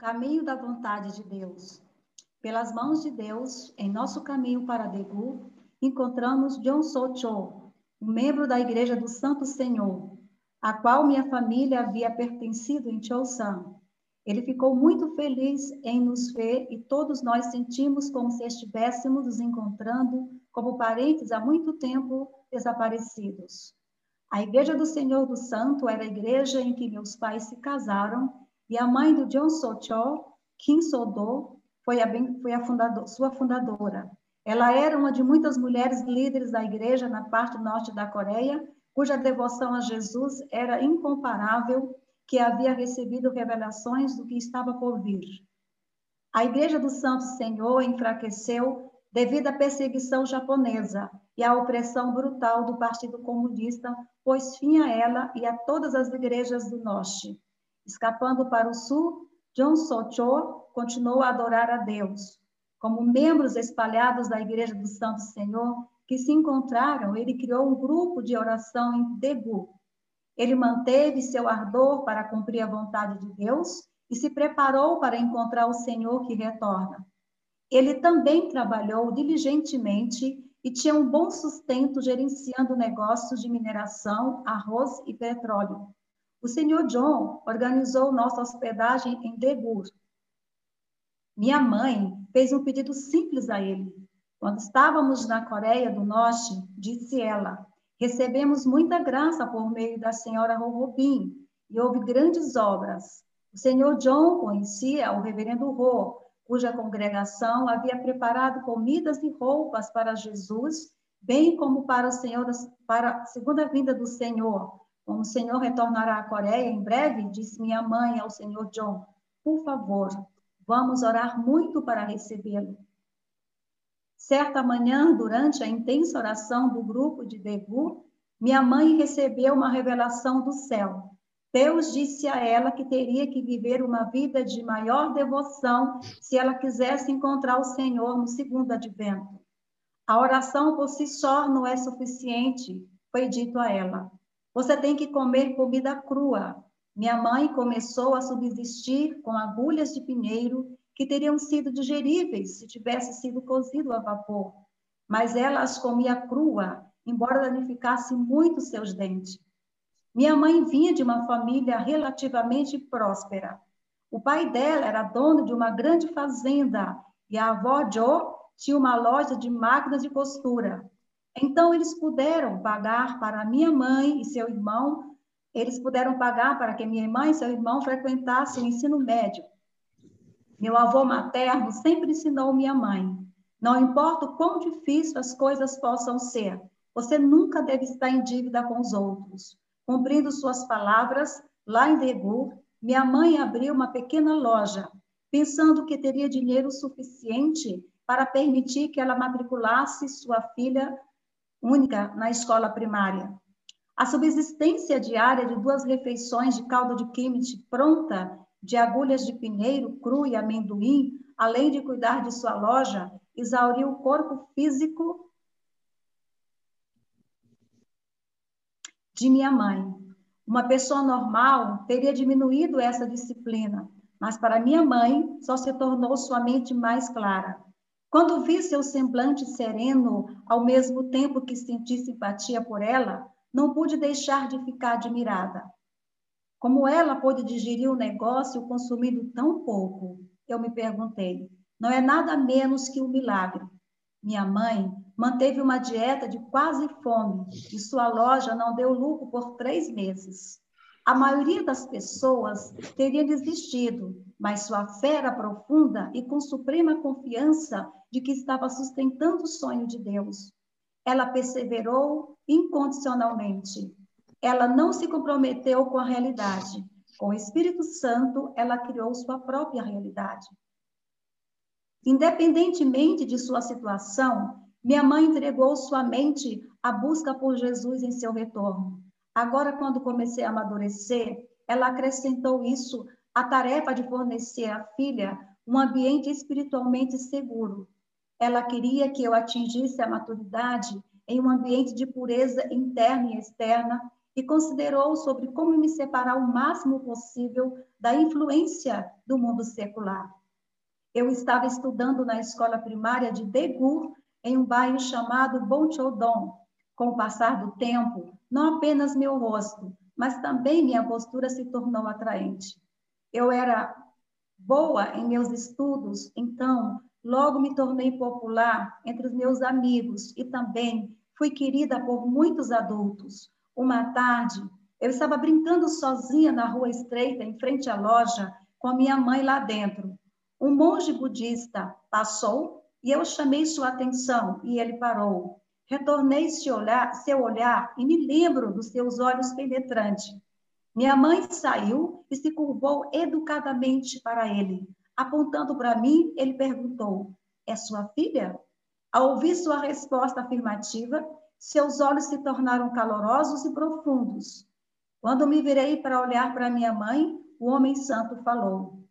caminho da vontade de Deus. Pelas mãos de Deus, em nosso caminho para Degu, encontramos John Socho, um membro da Igreja do Santo Senhor, a qual minha família havia pertencido em Chosan. Ele ficou muito feliz em nos ver e todos nós sentimos como se estivéssemos nos encontrando como parentes há muito tempo desaparecidos. A Igreja do Senhor do Santo era a igreja em que meus pais se casaram e a mãe do John Socho, Kim Sodo, foi a, foi a fundador, sua fundadora. Ela era uma de muitas mulheres líderes da igreja na parte norte da Coreia, cuja devoção a Jesus era incomparável, que havia recebido revelações do que estava por vir. A Igreja do Santo Senhor enfraqueceu devido à perseguição japonesa e à opressão brutal do Partido Comunista, pôs fim a ela e a todas as igrejas do norte. Escapando para o sul, John Socho continuou a adorar a Deus. Como membros espalhados da Igreja do Santo Senhor que se encontraram, ele criou um grupo de oração em Degu. Ele manteve seu ardor para cumprir a vontade de Deus e se preparou para encontrar o Senhor que retorna. Ele também trabalhou diligentemente e tinha um bom sustento gerenciando negócios de mineração, arroz e petróleo. O senhor John organizou nossa hospedagem em Degur. Minha mãe fez um pedido simples a ele. Quando estávamos na Coreia do Norte, disse ela, recebemos muita graça por meio da senhora Robin e houve grandes obras. O senhor John conhecia o reverendo Ho, cuja congregação havia preparado comidas e roupas para Jesus, bem como para Senhor para a segunda vinda do Senhor, como o Senhor retornará à Coreia em breve, disse minha mãe ao Senhor John, por favor, vamos orar muito para recebê-lo. Certa manhã, durante a intensa oração do grupo de Degu, minha mãe recebeu uma revelação do céu. Deus disse a ela que teria que viver uma vida de maior devoção se ela quisesse encontrar o Senhor no segundo advento. A oração por si só não é suficiente, foi dito a ela. Você tem que comer comida crua. Minha mãe começou a subsistir com agulhas de pinheiro que teriam sido digeríveis se tivesse sido cozido a vapor, mas ela as comia crua, embora danificasse muito seus dentes. Minha mãe vinha de uma família relativamente próspera. O pai dela era dono de uma grande fazenda e a avó Jo tinha uma loja de máquinas de costura. Então, eles puderam pagar para minha mãe e seu irmão, eles puderam pagar para que minha mãe e seu irmão frequentassem o ensino médio. Meu avô materno sempre ensinou minha mãe: não importa o quão difícil as coisas possam ser, você nunca deve estar em dívida com os outros. Cumprindo suas palavras, lá em Degur, minha mãe abriu uma pequena loja, pensando que teria dinheiro suficiente para permitir que ela matriculasse sua filha única na escola primária. A subsistência diária de duas refeições de caldo de quimite pronta, de agulhas de pinheiro cru e amendoim, além de cuidar de sua loja, exauriu o corpo físico de minha mãe. Uma pessoa normal teria diminuído essa disciplina, mas para minha mãe só se tornou sua mente mais clara. Quando vi seu semblante sereno, ao mesmo tempo que senti simpatia por ela, não pude deixar de ficar admirada. Como ela pôde digerir o negócio consumindo tão pouco? Eu me perguntei. Não é nada menos que um milagre. Minha mãe manteve uma dieta de quase fome e sua loja não deu lucro por três meses. A maioria das pessoas teria desistido, mas sua fé era profunda e com suprema confiança de que estava sustentando o sonho de Deus. Ela perseverou incondicionalmente. Ela não se comprometeu com a realidade. Com o Espírito Santo, ela criou sua própria realidade. Independentemente de sua situação, minha mãe entregou sua mente à busca por Jesus em seu retorno. Agora, quando comecei a amadurecer, ela acrescentou isso à tarefa de fornecer à filha um ambiente espiritualmente seguro. Ela queria que eu atingisse a maturidade em um ambiente de pureza interna e externa e considerou sobre como me separar o máximo possível da influência do mundo secular. Eu estava estudando na escola primária de Degur, em um bairro chamado Bonchodon. Com o passar do tempo, não apenas meu rosto, mas também minha postura se tornou atraente. Eu era boa em meus estudos, então logo me tornei popular entre os meus amigos e também fui querida por muitos adultos. Uma tarde, eu estava brincando sozinha na rua estreita, em frente à loja, com a minha mãe lá dentro. Um monge budista passou e eu chamei sua atenção e ele parou. Retornei seu olhar, e me lembro dos seus olhos penetrantes. Minha mãe saiu e se curvou educadamente para ele. Apontando para mim, ele perguntou: É sua filha? Ao ouvir sua resposta afirmativa, seus olhos se tornaram calorosos e profundos. Quando me virei para olhar para minha mãe, o homem santo falou: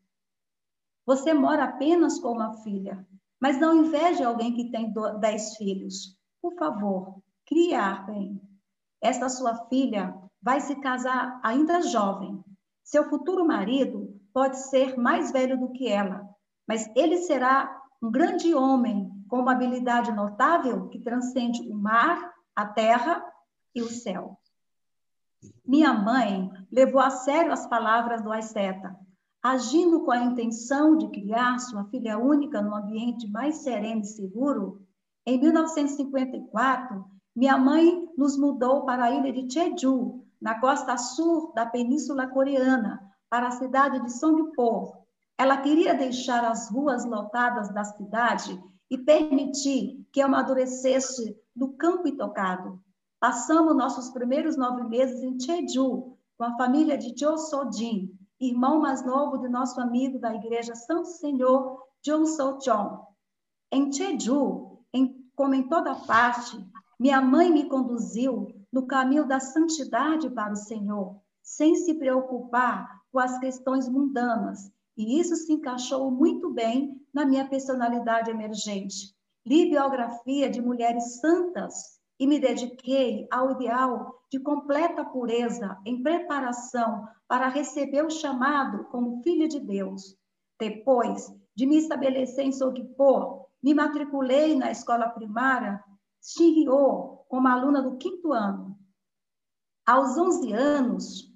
Você mora apenas com uma filha, mas não inveje alguém que tem dez filhos. Por favor, criar bem. Esta sua filha vai se casar ainda jovem. Seu futuro marido pode ser mais velho do que ela, mas ele será um grande homem com uma habilidade notável que transcende o mar, a terra e o céu. Minha mãe levou a sério as palavras do asceta, agindo com a intenção de criar sua filha única num ambiente mais sereno e seguro. Em 1954, minha mãe nos mudou para a ilha de Jeju, na costa sul da Península Coreana, para a cidade de Songpo. Ela queria deixar as ruas lotadas da cidade e permitir que amadurecesse no campo intocado. Passamos nossos primeiros nove meses em Jeju, com a família de Jo Sojin, irmão mais novo de nosso amigo da igreja Santo Senhor, Jung So Chong. Em Jeju, em, como em toda parte, minha mãe me conduziu no caminho da santidade para o Senhor, sem se preocupar com as questões mundanas. E isso se encaixou muito bem na minha personalidade emergente. Li biografia de mulheres santas e me dediquei ao ideal de completa pureza em preparação para receber o chamado como filha de Deus. Depois de me estabelecer em Sogpo, me matriculei na escola primária Shinryo como aluna do quinto ano. Aos 11 anos,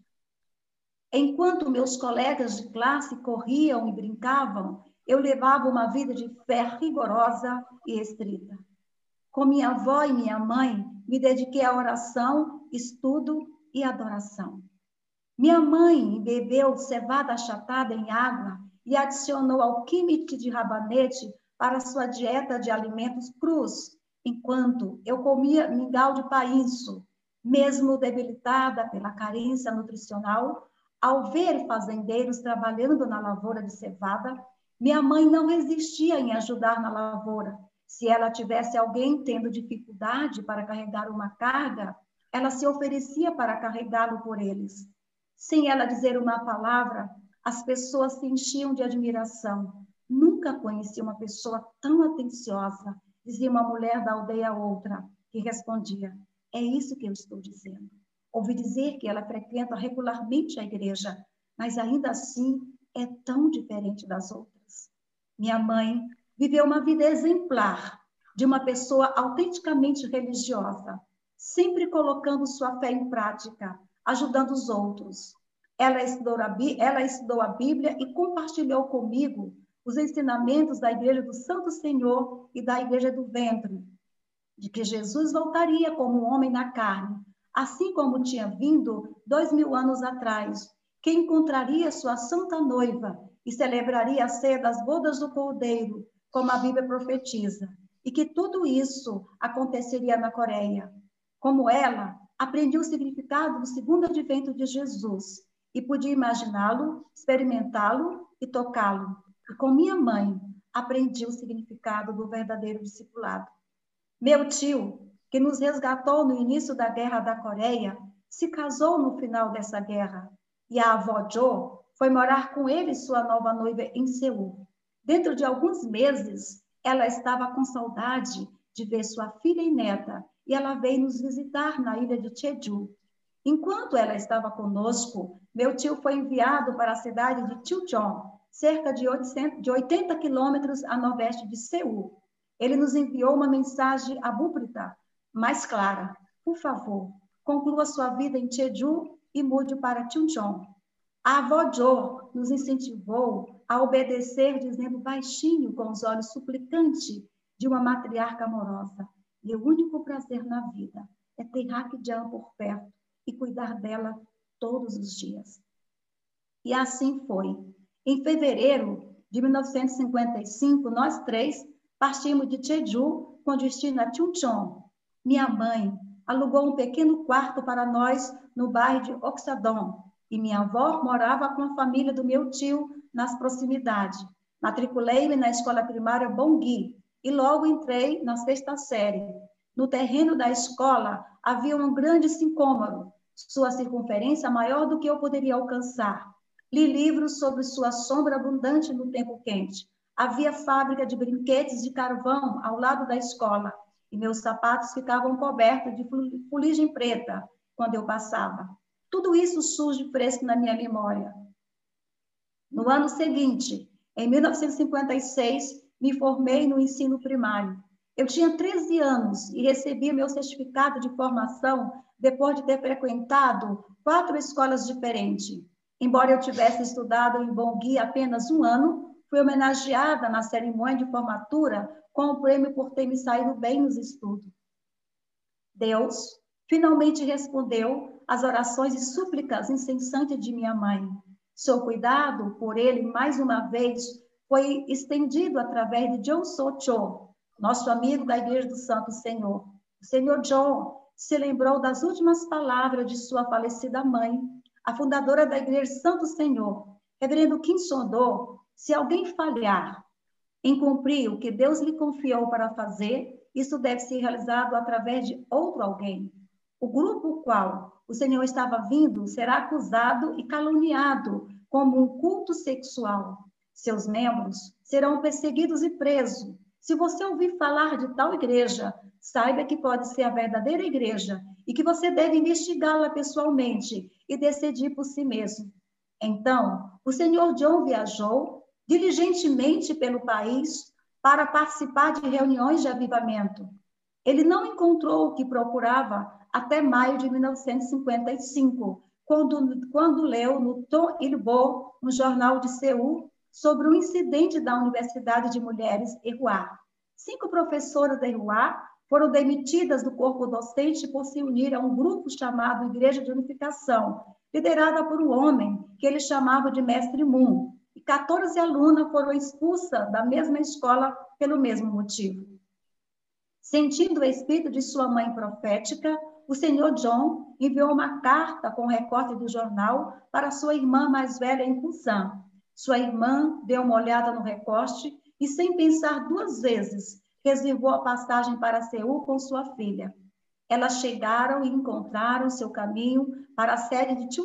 enquanto meus colegas de classe corriam e brincavam, eu levava uma vida de fé rigorosa e estrita. Com minha avó e minha mãe, me dediquei à oração, estudo e adoração. Minha mãe bebeu cevada achatada em água e adicionou alquimite de rabanete para sua dieta de alimentos crus, enquanto eu comia mingau de painço, mesmo debilitada pela carência nutricional, ao ver fazendeiros trabalhando na lavoura de cevada, minha mãe não resistia em ajudar na lavoura. Se ela tivesse alguém tendo dificuldade para carregar uma carga, ela se oferecia para carregá-lo por eles. Sem ela dizer uma palavra, as pessoas se enchiam de admiração. Nunca conheci uma pessoa tão atenciosa dizia uma mulher da aldeia a outra, que respondia: É isso que eu estou dizendo. Ouvi dizer que ela frequenta regularmente a igreja, mas ainda assim é tão diferente das outras. Minha mãe viveu uma vida exemplar de uma pessoa autenticamente religiosa, sempre colocando sua fé em prática, ajudando os outros. Ela estudou a, ela estudou a Bíblia e compartilhou comigo os ensinamentos da Igreja do Santo Senhor e da Igreja do Ventre, de que Jesus voltaria como homem na carne, assim como tinha vindo dois mil anos atrás, que encontraria sua santa noiva e celebraria a ceia das bodas do Cordeiro, como a Bíblia profetiza, e que tudo isso aconteceria na Coreia. Como ela, aprendi o significado do segundo advento de Jesus e podia imaginá-lo, experimentá-lo e tocá-lo. E com minha mãe, aprendi o significado do verdadeiro discipulado. Meu tio, que nos resgatou no início da Guerra da Coreia, se casou no final dessa guerra. E a avó Jo foi morar com ele e sua nova noiva em Seul. Dentro de alguns meses, ela estava com saudade de ver sua filha e neta, e ela veio nos visitar na ilha de Jeju. Enquanto ela estava conosco, meu tio foi enviado para a cidade de Chilchon, cerca de, 800, de 80 quilômetros a nordeste de Seul. Ele nos enviou uma mensagem abúbrita, mais clara. Por favor, conclua sua vida em Jeju e mude para Chuncheon. A avó Jo nos incentivou a obedecer, dizendo baixinho, com os olhos suplicantes de uma matriarca amorosa: Meu único prazer na vida é ter Rakjan por perto e cuidar dela todos os dias. E assim foi. Em fevereiro de 1955, nós três partimos de Jeju com destino a Chuncheon. Minha mãe alugou um pequeno quarto para nós no bairro de Oxadon e minha avó morava com a família do meu tio nas proximidades. Matriculei-me na escola primária Bongui e logo entrei na sexta série. No terreno da escola havia um grande sicômoro, sua circunferência maior do que eu poderia alcançar. Li livros sobre sua sombra abundante no tempo quente. Havia fábrica de brinquedos de carvão ao lado da escola e meus sapatos ficavam cobertos de fuligem preta quando eu passava. Tudo isso surge fresco na minha memória. No ano seguinte, em 1956, me formei no ensino primário. Eu tinha 13 anos e recebi meu certificado de formação depois de ter frequentado quatro escolas diferentes. Embora eu tivesse estudado em Bongui apenas um ano, fui homenageada na cerimônia de formatura com o prêmio por ter me saído bem nos estudos. Deus finalmente respondeu às orações e súplicas incessantes de minha mãe. Seu cuidado por ele, mais uma vez, foi estendido através de John Socho, nosso amigo da Igreja do Santo Senhor. O Senhor John se lembrou das últimas palavras de sua falecida mãe a fundadora da Igreja Santo Senhor, Reverendo Kim Sondô, se alguém falhar em cumprir o que Deus lhe confiou para fazer, isso deve ser realizado através de outro alguém. O grupo qual o Senhor estava vindo será acusado e caluniado como um culto sexual. Seus membros serão perseguidos e presos. Se você ouvir falar de tal igreja, saiba que pode ser a verdadeira igreja e que você deve investigá-la pessoalmente e decidir por si mesmo. Então, o senhor John viajou diligentemente pelo país para participar de reuniões de avivamento. Ele não encontrou o que procurava até maio de 1955, quando, quando leu no Tom Ilbo, no jornal de Seul, sobre o incidente da Universidade de Mulheres Erroar. Cinco professoras da Erroar foram demitidas do corpo docente por se unir a um grupo chamado Igreja de Unificação, liderada por um homem que ele chamava de Mestre Moon. E 14 alunas foram expulsas da mesma escola pelo mesmo motivo. Sentindo o espírito de sua mãe profética, o senhor John enviou uma carta com recorte do jornal para sua irmã mais velha em Busan. Sua irmã deu uma olhada no recorte e, sem pensar duas vezes, reservou a passagem para Seul com sua filha. Elas chegaram e encontraram seu caminho para a sede de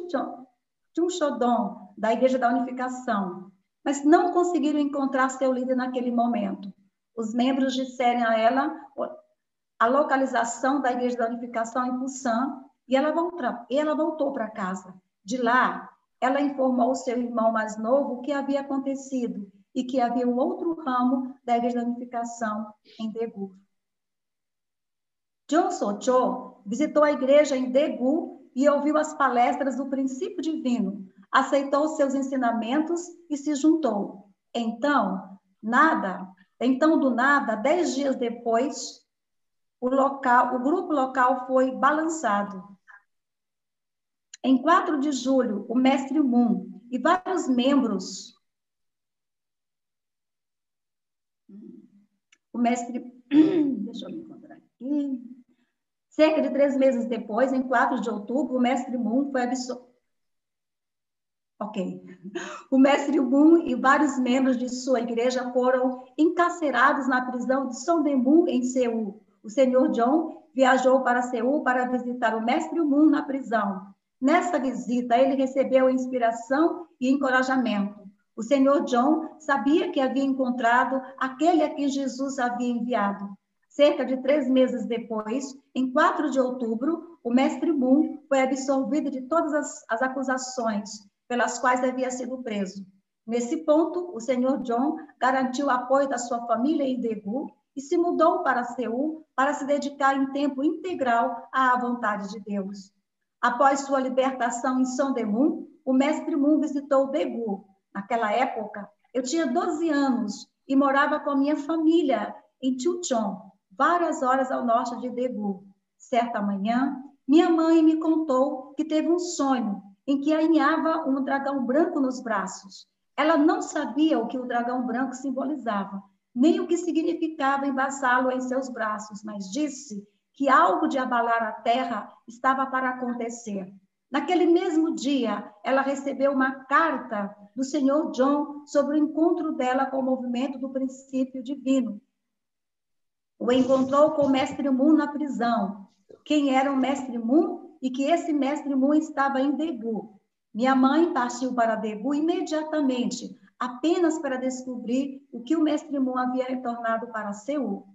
Chunchodon, da Igreja da Unificação, mas não conseguiram encontrar seu líder naquele momento. Os membros disseram a ela a localização da Igreja da Unificação em Busan e ela, ela voltou para casa. De lá, ela informou seu irmão mais novo o que havia acontecido e que havia um outro ramo da Igreja da Unificação em Daegu. John Socho visitou a igreja em Daegu e ouviu as palestras do princípio divino, aceitou seus ensinamentos e se juntou. Então, nada, então do nada, dez dias depois, o local, o grupo local foi balançado. Em 4 de julho, o mestre Moon e vários membros o mestre, deixa eu me encontrar aqui. Cerca de três meses depois, em 4 de outubro, o mestre Moon foi. Ok. O mestre Moon e vários membros de sua igreja foram encarcerados na prisão de Sondembu, em Seul. O senhor John viajou para Seul para visitar o mestre Moon na prisão. Nessa visita, ele recebeu inspiração e encorajamento. O senhor John sabia que havia encontrado aquele a quem Jesus havia enviado. Cerca de três meses depois, em 4 de outubro, o mestre Moon foi absolvido de todas as, as acusações pelas quais havia sido preso. Nesse ponto, o senhor John garantiu o apoio da sua família em Daegu e se mudou para Seul para se dedicar em tempo integral à vontade de Deus. Após sua libertação em Sondemun, o mestre Moon visitou Daegu. Naquela época, eu tinha 12 anos e morava com a minha família em Chuchon, várias horas ao norte de Daegu. Certa manhã, minha mãe me contou que teve um sonho em que aninhava um dragão branco nos braços. Ela não sabia o que o dragão branco simbolizava, nem o que significava embaçá-lo em seus braços, mas disse que algo de abalar a terra estava para acontecer. Naquele mesmo dia, ela recebeu uma carta do Senhor John sobre o encontro dela com o movimento do princípio divino. O encontrou com o mestre Moon na prisão. Quem era o mestre Moon? e que esse mestre Mu estava em Degu. Minha mãe partiu para Degu imediatamente, apenas para descobrir o que o mestre Mu havia retornado para Seul.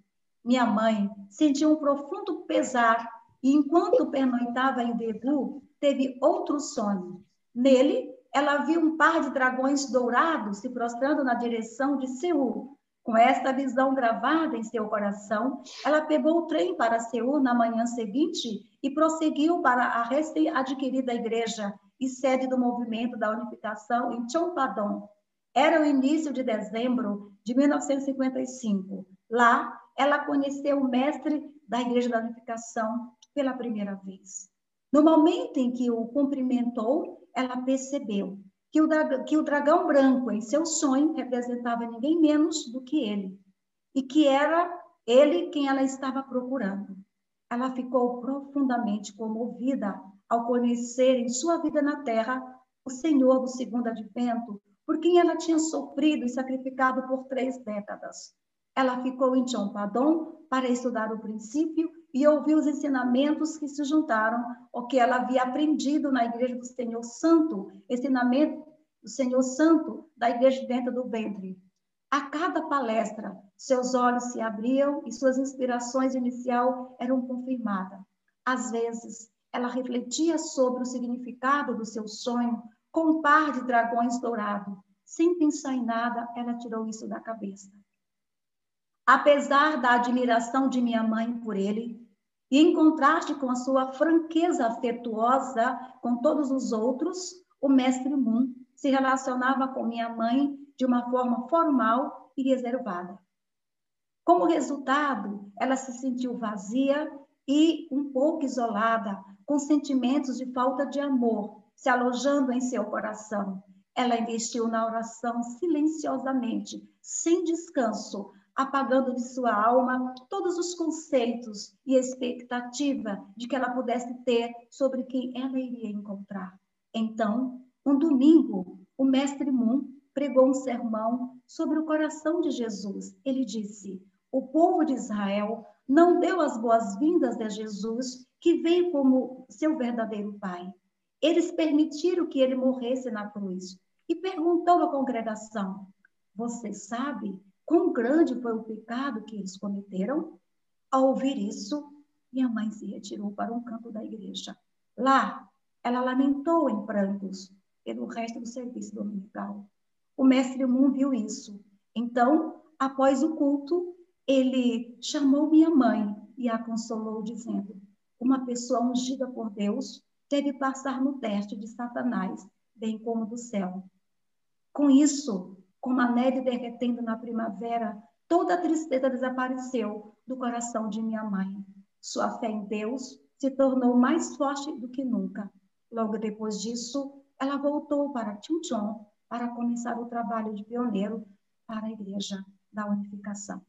Minha mãe sentiu um profundo pesar e, enquanto pernoitava em Degu, teve outro sonho. Nele, ela viu um par de dragões dourados se prostrando na direção de Seul, com esta visão gravada em seu coração, ela pegou o trem para Seul na manhã seguinte e prosseguiu para a recém-adquirida igreja e sede do movimento da unificação em Chompadong. Era o início de dezembro de 1955. Lá, ela conheceu o mestre da Igreja da Unificação pela primeira vez. No momento em que o cumprimentou, ela percebeu que o, dragão, que o dragão branco, em seu sonho, representava ninguém menos do que ele, e que era ele quem ela estava procurando. Ela ficou profundamente comovida ao conhecer em sua vida na terra o Senhor do segundo advento, por quem ela tinha sofrido e sacrificado por três décadas. Ela ficou em Chompadon para estudar o princípio e ouvir os ensinamentos que se juntaram ao que ela havia aprendido na igreja do Senhor Santo, ensinamento do Senhor Santo da igreja dentro do ventre. A cada palestra, seus olhos se abriam e suas inspirações inicial eram confirmadas. Às vezes, ela refletia sobre o significado do seu sonho com um par de dragões dourados. Sem pensar em nada, ela tirou isso da cabeça. Apesar da admiração de minha mãe por ele, e em contraste com a sua franqueza afetuosa com todos os outros, o mestre Moon se relacionava com minha mãe de uma forma formal e reservada. Como resultado, ela se sentiu vazia e um pouco isolada, com sentimentos de falta de amor se alojando em seu coração. Ela investiu na oração silenciosamente, sem descanso, apagando de sua alma todos os conceitos e expectativa de que ela pudesse ter sobre quem ela iria encontrar. Então, um domingo, o mestre Moon pregou um sermão sobre o coração de Jesus. Ele disse: O povo de Israel não deu as boas-vindas a Jesus, que veio como seu verdadeiro Pai. Eles permitiram que ele morresse na cruz. E perguntou à congregação: Você sabe quão grande foi o pecado que eles cometeram? Ao ouvir isso, minha mãe se retirou para um canto da igreja. Lá, ela lamentou em prantos pelo resto do serviço dominical. O mestre Moon viu isso. Então, após o culto, ele chamou minha mãe e a consolou, dizendo: Uma pessoa ungida por Deus deve passar no teste de Satanás, bem como do céu. Com isso, como a neve derretendo na primavera, toda a tristeza desapareceu do coração de minha mãe. Sua fé em Deus se tornou mais forte do que nunca. Logo depois disso, ela voltou para Chuncheon para começar o trabalho de pioneiro para a Igreja da Unificação.